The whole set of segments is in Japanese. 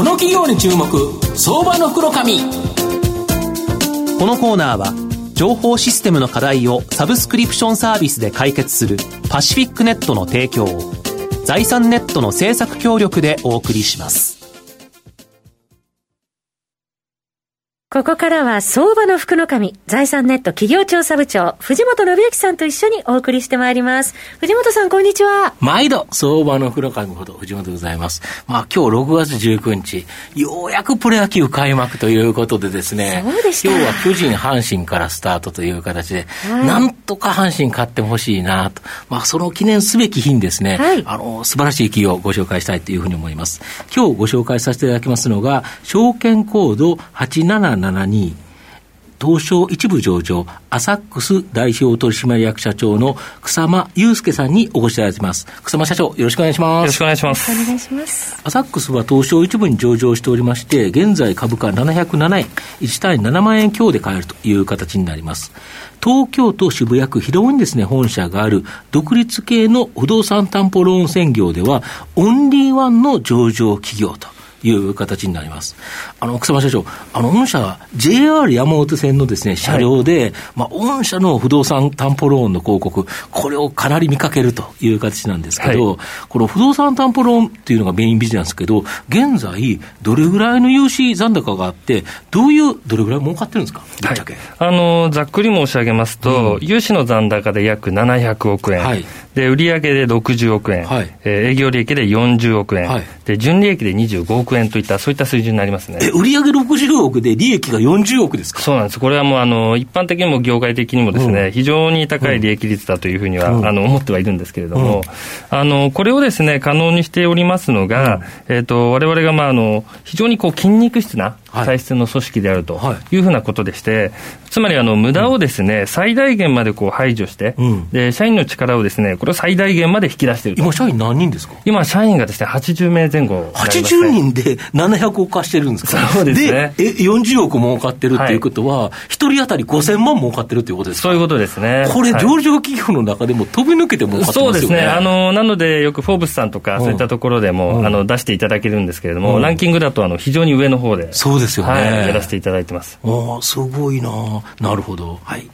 この企業に注目相場の袋このコーナーは情報システムの課題をサブスクリプションサービスで解決するパシフィックネットの提供を財産ネットの政策協力でお送りします。ここからは相場の福の神、財産ネット企業調査部長、藤本信之さんと一緒にお送りしてまいります。藤本さん、こんにちは。毎度、相場の福の神こと、藤本でございます。まあ、今日6月19日、ようやくプロ野球開幕ということでですね、そうでし今日は巨人、阪神からスタートという形で、はい、なんとか阪神勝ってほしいなと、まあ、その記念すべき日にですね、はい、あの、素晴らしい企業をご紹介したいというふうに思います。今日ご紹介させていただきますのが、証券コード87 772東証一部上場、アサックス代表取締役社長の草間祐介さんにお越しいただいています。草間社長、よろしくお願いします。よろしくお願いします。お願いします。アサックスは東証一部に上場しておりまして、現在株価707円、1単位7万円強で買えるという形になります。東京都渋谷区広尾にですね、本社がある独立系の不動産担保ローン専業では、オンリーワンの上場企業と。いう形になります。あの、草間社長、あの、御社は JR 山手線のですね、車両で、はい、まあ、御社の不動産担保ローンの広告、これをかなり見かけるという形なんですけど、はい、この不動産担保ローンっていうのがメインビジネスですけど、現在、どれぐらいの融資残高があって、どういう、どれぐらい儲かってるんですか、はい、あの、ざっくり申し上げますと、うん、融資の残高で約700億円、はい、で、売上で60億円、はい、えー、営業利益で40億円、はい、で、純利益で25億円といった、そういった水準になりますね。え、売上60億で利益が40億ですか？そうなんです。これはもう、あの、一般的にも業界的にもですね、うん、非常に高い利益率だというふうには、うん、あの、思ってはいるんですけれども、うん、あの、これをですね、可能にしておりますのが、えっ、ー、と、我々が、まあ、あの、非常にこう、筋肉質な体質の組織であるとい。うふうなことでして、つまりあの無駄をですね、最大限までこう排除して、で、社員の力をですね、これを最大限まで引き出している今、社員何人ですか？今、社員がですね、80名前後、ね、80人で700億化してるんですか？そうですね。で、え40億儲かってるっていうことは、はい、1人当たり5000万儲かってるっていうことですか？そういうことですね。これ、上場企業の中でも飛び抜けて儲かってますよね。そうですね。あの、なので、よくフォーブスさんとか、そういったところでも、うん、あの、出していただけるんですけれども、うん、ランキングだと、あの、非常に上の方で。そうですよね。はい、やらせていただいてます。ああ、すごいななるほど。はい。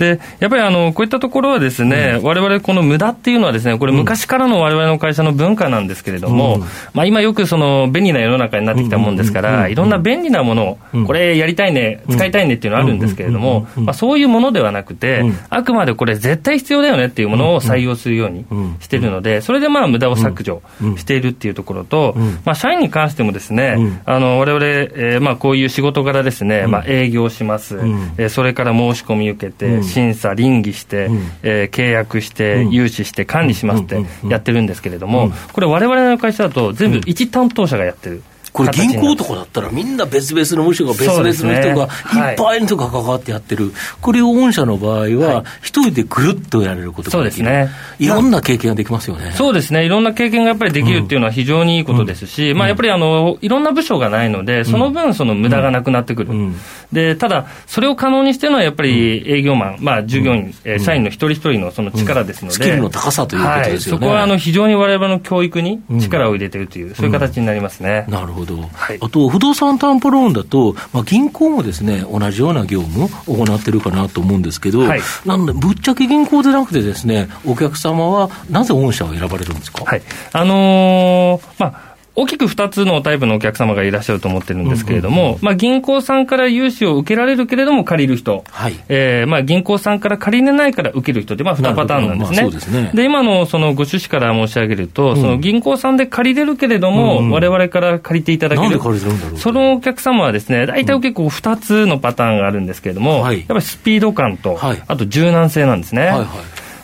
で、やっぱりあの、こういったところはですね、われわれこの無駄っていうのはですね、これ昔からのわれわれの会社の文化なんですけれども、うん、まあ今よくその便利な世の中になってきたもんですから、いろんな便利なものを、これやりたいね、使いたいねっていうのはあるんですけれども、まあそういうものではなくて、あくまでこれ絶対必要だよねっていうものを採用するようにしてるので、それでまあ無駄を削除しているっていうところと、まあ社員に関してもですね、あの、我々、えー、まあこういう仕事柄ですね、まあ営業します、えそれから申し込み受けて、審査、倫理して、うん、えー、契約して、融資して、管理しますってやってるんですけれども、これ、われわれの会社だと、全部一担当者がやってる。これ銀行とかだったらみんな別々の部署が別々の人がいっぱいの人が関わってやってる、これを御社の場合は一人でぐるっとやれることができる、そうですね、いろんな経験ができますよね。そうですね。いろんな経験がやっぱりできるっていうのは非常にいいことですし、うん、まあ、やっぱりあのいろんな部署がないのでその分その無駄がなくなってくる、うん、でただそれを可能にしてるのはやっぱり営業マン、まあ、従業員、うん、社員の一人一人のその力ですので、スキルの高さということですよね、はい、そこはあの非常にわれわれの教育に力を入れてるという、そういう形になりますね、なるほど、はい、あとと、不動産担保ローンだと、まあ、銀行もですね、同じような業務を行ってるかなと思うんですけど、はい、なので、ぶっちゃけ銀行でなくてですね、お客様はなぜ御社を選ばれるんですか？はい、あのー、まあ大きく2つのタイプのお客様がいらっしゃると思ってるんですけれども、まあ、銀行さんから融資を受けられるけれども借りる人、はい。えーまあ、銀行さんから借りれないから受ける人って、まあ、2パターンなんですね。まあ、でね。で今のそのご趣旨から申し上げると、うん、その銀行さんで借りれるけれども、われわれから借りていただける、そのお客様はですね、大体結構2つのパターンがあるんですけれども、はい、やっぱりスピード感と、はい、あと柔軟性なんですね。はいはい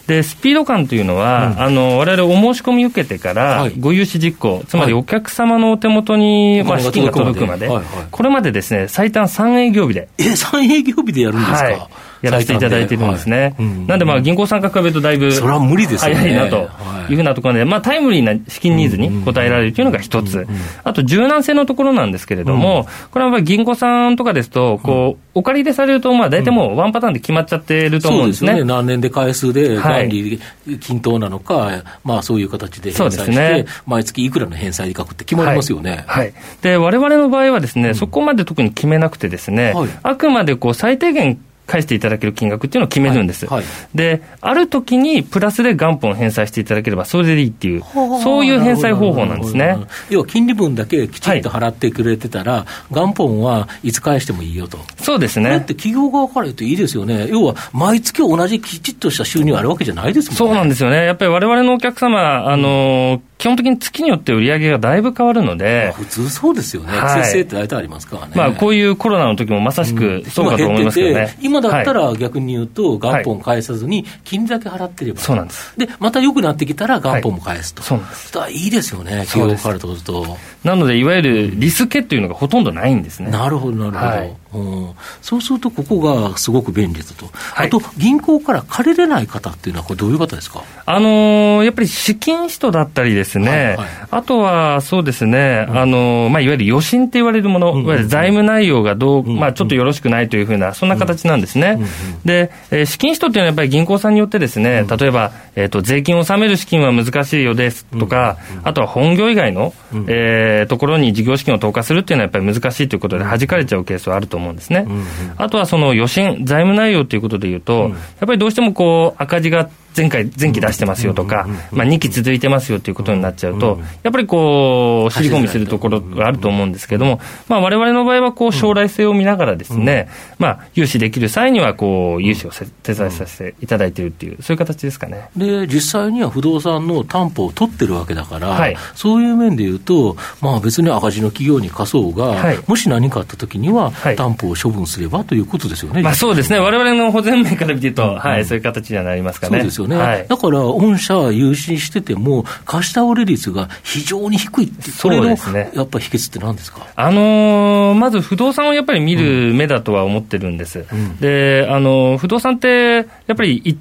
でスピード感というのは、うん、あの我々お申し込み受けてから、ご融資実行、つまりお客様のお手元に、まあ、資金が届くまで、これまでですね、最短3営業日で。え、3営業日でやるんですか、はいやらせていただいてるんですね。はい。うん、なんで、まあ、銀行参加比べるとだいぶ、それは無理です早いなと。い。うふうなところで、まあ、タイムリーな資金ニーズに応えられるというのが一つ。あと、柔軟性のところなんですけれども、これはやっぱり銀行さんとかですと、こう、お借り入れされると、まあ、大体もうワンパターンで決まっちゃってると思うんですね。そうですね。何年で回数で、管理、均等なのか、はい、まあ、そういう形で返済して、ね、毎月いくらの返済額って決まりますよね。はい。はい、で、我々の場合はですね、そこまで特に決めなくてですね、はい、あくまでこう最低限返していただける金額っていうのを決めるんです。はいはい、で、ある時にプラスで元本返済していただければそれでいいっていう、そういう返済方法なんですね。要は金利分だけきちんと払ってくれてたら、はい、元本はいつ返してもいいよと。そうですね。だって企業側から言うといいですよね。要は毎月同じきちっとした収入あるわけじゃないですもんね。そうなんですよね。やっぱり我々のお客様、あの、基本的に月によって売り上げがだいぶ変わるので、普通そうですよね、って大体ありますからね、まあ、こういうコロナの時もまさしくそうかと思いますけどね、今だったら逆に言うと、元本返さずに、金利だけ払ってれば、そうなんです。でまた良くなってきたら、元本も返すと、そうなんです。いいですよね、企業からとすると。なので、いわゆるリスケっていうのがほとんどないんですね。なるほど、なるほど。はい。うん、そうすると、ここがすごく便利だと、はい、あと銀行から借りれない方っていうのは、これ、どういう方ですか、あのー、やっぱり資金使途だったりですね、はいはい、あとはそうですね、うん、あのー、まあ、いわゆる余震って言われるもの、うんうん、いわゆる財務内容がどう、うんうん、まあ、ちょっとよろしくないというふうな、そんな形なんですね。うんうん、で、えー、資金使途っていうのはやっぱり銀行さんによってですね、例えば、えーと、税金を納める資金は難しいよですとか、あとは本業以外の、えー、ところに事業資金を投下するっていうのはやっぱり難しいということで、弾かれちゃうケースはあると思うんですね。うんうん、あとはその余震、財務内容ということでいうと、やっぱりどうしてもこう赤字が前回、前期出してますよとか、まあ、2期続いてますよということになっちゃうと、やっぱりこう、尻込みするところがあると思うんですけれども、まあ、われわれの場合はこう将来性を見ながらですね、まあ、融資できる際にはこう、融資を手伝いさせていただいているっていう、そういう形ですかね。で、実際には不動産の担保を取ってるわけだから、はい、そういう面でいうと、まあ、別に赤字の企業に貸そうが、はい、もし何かあったときには、担保を処分すればということですよね。まあ、そうですね、われわれの保全面から見てると、はい、そういう形にはなりますかね。そうですよね。はい、だから御社は融資してても、貸し倒れ率が非常に低いって、それの、ね、やっぱり秘訣って何ですか、あのー、まず不動産をやっぱり見る目だとは思ってるんです。うん、で、あのー、不動産って、やっぱり一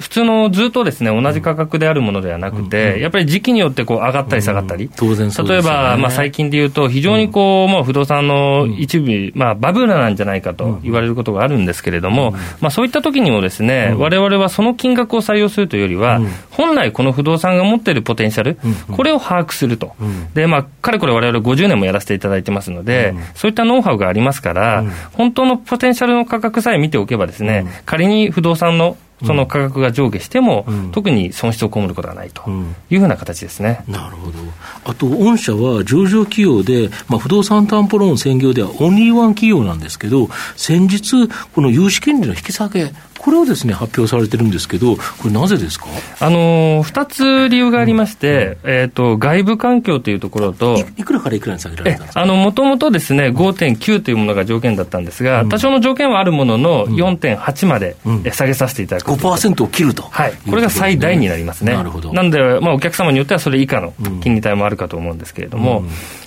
普通のずっとですね同じ価格であるものではなくて、やっぱり時期によってこう上がったり下がったり、当然例えば、まあ、最近でいうと、非常にこう、もう不動産の一部、まあ、バブルなんじゃないかと言われることがあるんですけれども、まあ、そういった時にもですね、われわれはその金額を採用するというよりは、本来この不動産が持っているポテンシャル、これを把握すると。で、まあ、かれこれわれわれ50年もやらせていただいてますので、そういったノウハウがありますから、本当のポテンシャルの価格さえ見ておけばですね、仮に不動産のその価格が上下しても、うん、特に損失を被ることはないというふうな形ですね、なるほど、あと、御社は上場企業で、まあ、不動産担保ローン専業ではオンリーワン企業なんですけど、先日、この融資金利の引き下げ、これをですね、発表されてるんですけど、これなぜですか？あのー、2つ理由がありまして、うん、えっ、ー、と、外部環境というところと、いくらからいくらに下げられたんですか？あの、もともとですね、5.9というものが条件だったんですが、うん、多少の条件はあるものの、4.8まで下げさせていただく、うん、5%を切ると。はい。これが最大になりますね。なるほど。なんで、まあ、お客様によってはそれ以下の金利帯もあるかと思うんですけれども、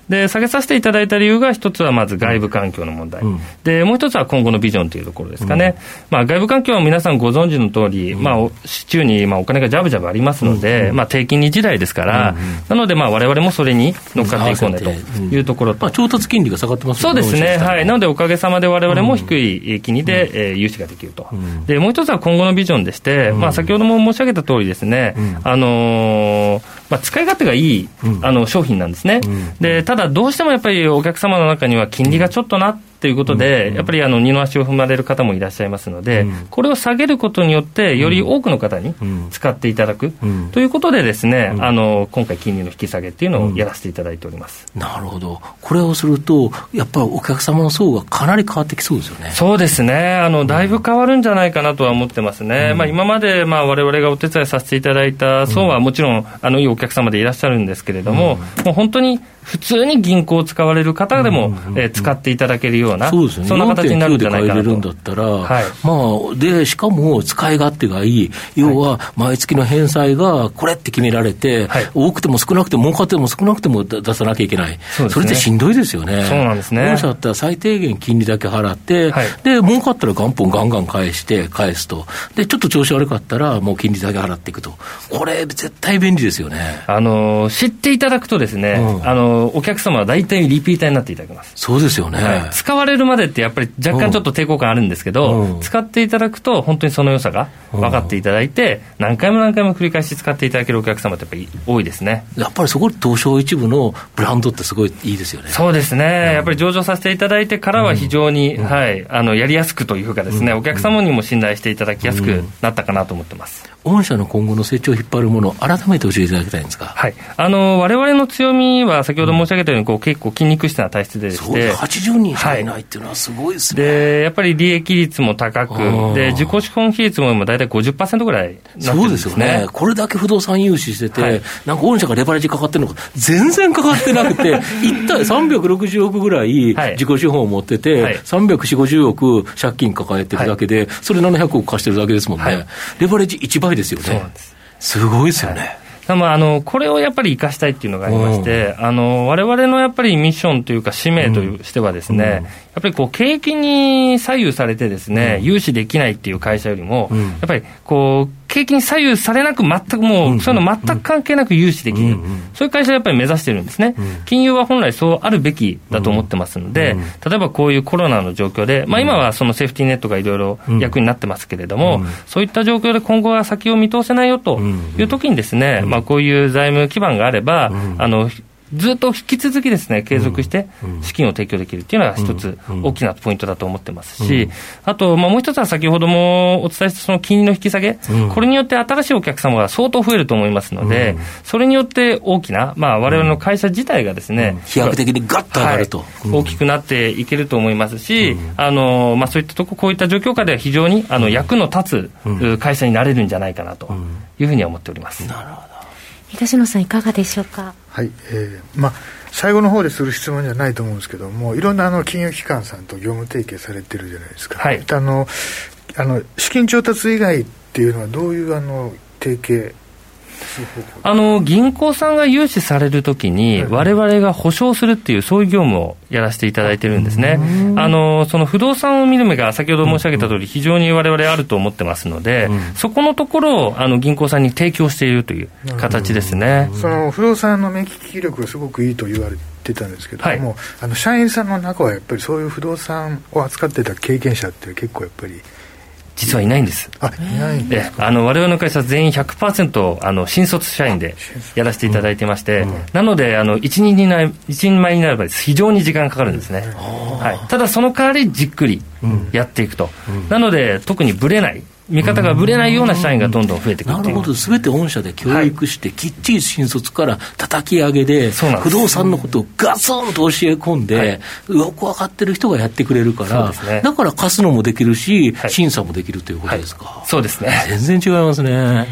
で、下げさせていただいた理由が、一つはまず外部環境の問題、うん、で、もう一つは今後のビジョンというところですかね。うん、まあ、外部環境は皆さんご存知の通り、うん、まあ、市中にまあお金がじゃぶじゃぶありますので、まあ、低金利時代ですから、なので、まあ、われもそれに乗っかっていこうねというところと。まあ、調達金利が下がってますそうですね。はい。なので、おかげさまでわれわれも低い金利で、えー、融資ができると。で、もう一つは今後のビジョンでして、まあ、先ほども申し上げた通りですね、あのーまあ、使い勝手がいい、あの商品なんですね、でただ、どうしてもやっぱりお客様の中には金利がちょっとなってということで、やっぱりあの二の足を踏まれる方もいらっしゃいますので、これを下げることによって、より多くの方に使っていただく。ということで、ですね、あの今回、金利の引き下げっていうのをやらせていただいております、なるほど、これをすると、やっぱりお客様の層がかなり変わってきそうですよね。そうですね、あのだいぶ変わるんじゃないかなとは思ってますね、うん。まあ、今までわれわれがお手伝いさせていただいた層はもちろん、あのいいお客様でいらっしゃるんですけれども、もう本当に普通に銀行を使われる方でも、えー、使っていただけるような、そうですね、そんな形になるんじゃないかなと。るんだったら、はい、まあ、で、しかも使い勝手がいい、要は毎月の返済がこれって決められて、はい、多くても少なくても儲かっても少なくても出さなきゃいけない、そ、ね,、れってしんどいですよね。そうなんですね。本社だったら最低限金利だけ払って、はい、で、儲かったら元本ガンガン返して、返すと。で、ちょっと調子悪かったら、もう金利だけ払っていくと。これ、絶対便利ですよね。あの、知っていただくとですね、うん、あの、お客様は大体リピーターになっていただけます。そうですよね、はい、使われるまでってやっぱり若干ちょっと抵抗感あるんですけど、うん、使っていただくと本当にその良さが分かっていただいて、何回も何回も繰り返し使っていただけるお客様ってやっぱり多いですね。やっぱりそこ東証一部のブランドってすごいいいですよね。そうですね。やっぱり上場させていただいてからは非常に、はい、あの、やりやすくというかですね、お客様にも信頼していただきやすくなったかなと思ってます。御社の今後の成長を引っ張るもの、改めて教えていただきたいんですか。はい。あの、われわれの強みは、先ほど申し上げたように、こう、結構筋肉質な体質でして。そうで80人しかいないっていうのはすごいですね。で、やっぱり利益率も高く、で、自己資本比率も今大体50%ぐらいなってるんですね。そうですよね。これだけ不動産融資してて、はい、なんか御社がレバレッジかかってるのか、全然かかってなくて、一体360億ぐらい自己資本を持ってて、はい、340、50億借金抱えてるだけで、はい、それ700億貸してるだけですもんね。はい、レバレッジ1倍ですよね。すごいですよね。まあ、あのこれをやっぱり生かしたいっていうのがありまして、あのわれわれのやっぱりミッションというか、使命としてはですね、やっぱりこう景気に左右されて、ですね、融資できないっていう会社よりも、やっぱりこう景気に左右されなく、全くもう、そういうの全く関係なく融資できる、そういう会社をやっぱり目指してるんですね、金融は本来そうあるべきだと思ってますので、例えばこういうコロナの状況で、まあ、今はそのセーフティーネットがいろいろ役になってますけれども、そういった状況で今後は先を見通せないよというときにですね、まあ、こういう財務基盤があれば、あのずっと引き続きですね、継続して資金を提供できるっていうのが一つ大きなポイントだと思ってますし、あと、まあ、もう一つは先ほどもお伝えしたその金利の引き下げ、これによって新しいお客様が相当増えると思いますので、それによって大きな、まあ、われわれの会社自体がですね、飛躍的にガッと上がると、はい、大きくなっていけると思いますし、あのまあ、そういったとこ、こういった状況下では非常にあの役の立つ会社になれるんじゃないかなというふうには思っております。なるほど東野さん、いかがでしょうか？はい、えー、まあ、最後の方でする質問じゃないと思うんですけども、いろんなあの金融機関さんと業務提携されてるじゃないですか。はい、あのあの資金調達以外っていうのはどういうあの提携あの銀行さんが融資されるときに、われわれが保証するっていう、そういう業務をやらせていただいてるんですね。あのその不動産を見る目が、先ほど申し上げた通り、非常にわれわれあると思ってますので、そこのところをあの銀行さんに提供しているという形ですね。その不動産の目利き力がすごくいいと言われてたんですけども、はい、あの社員さんの中はやっぱりそういう不動産を扱ってた経験者って結構やっぱり実はいないんです。あ、いないんですあの、我々の会社全員100%、あの、新卒社員でやらせていただいてまして、うんうん、なので、あの、一人にな一人前になれば非常に時間かかるんですね。はい。ただ、その代わりじっくりやっていくと。なので、特にぶれない。見方がぶれないような社員がどんどん増えてくるなるほど、すべて御社で教育して、きっちり新卒から叩き上げで、不動産のことをガツンと教え込んで、よく分かってる人がやってくれるから、だから貸すのもできるし、審査もできるということですか。そうですね。全然違いますね。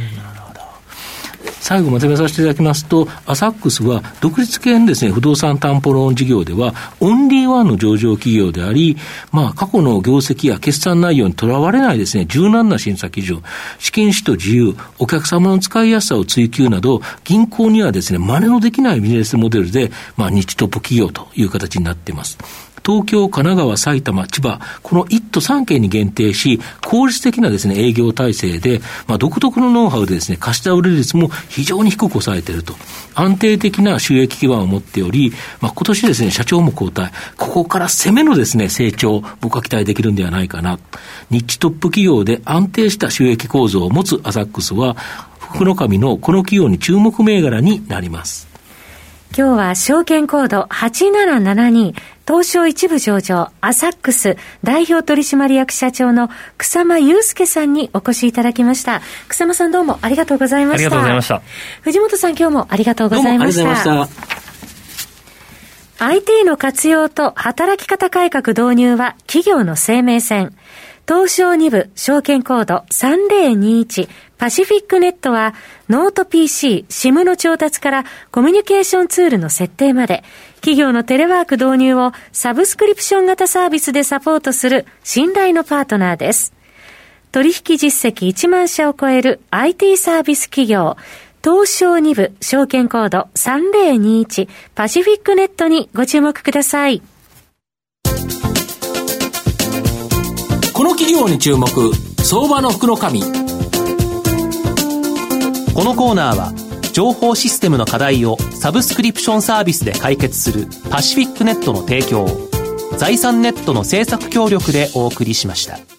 最後まとめさせていただきますと、アサックスは独立系のですね、不動産担保ローン事業では、オンリーワンの上場企業であり、まあ、過去の業績や決算内容にとらわれないですね、柔軟な審査基準、資金使途自由、お客様の使いやすさを追求など、銀行にはですね、真似のできないビジネスモデルで、まあ、日トップ企業という形になっています。東京、神奈川、埼玉、千葉、この1都3県に限定し、効率的なですね、営業体制で、まあ、独特のノウハウでですね、貸し倒れ率も非常に低く抑えていると。安定的な収益基盤を持っており、まあ、今年ですね、社長も交代。ここから攻めのですね、成長、僕は期待できるんではないかな。日地トップ企業で安定した収益構造を持つアサックスは、福の神のこの企業に注目銘柄になります。今日は証券コード8772東証一部上場アサックス代表取締役社長の草間祐介さんにお越しいただきました。草間さんどうもありがとうございました。ありがとうございました。藤本さん今日もありがとうございました。IT の活用と働き方改革導入は企業の生命線。東証2部証券コード3021パシフィックネットはノート PC、SIM の調達からコミュニケーションツールの設定まで企業のテレワーク導入をサブスクリプション型サービスでサポートする信頼のパートナーです。取引実績1万社を超える IT サービス企業東証2部証券コード3021パシフィックネットにご注目ください。この企業に注目、相場の福の神。このコーナーは、情報システムの課題をサブスクリプションサービスで解決するパシフィックネットの提供を財産ネットの政策協力でお送りしました。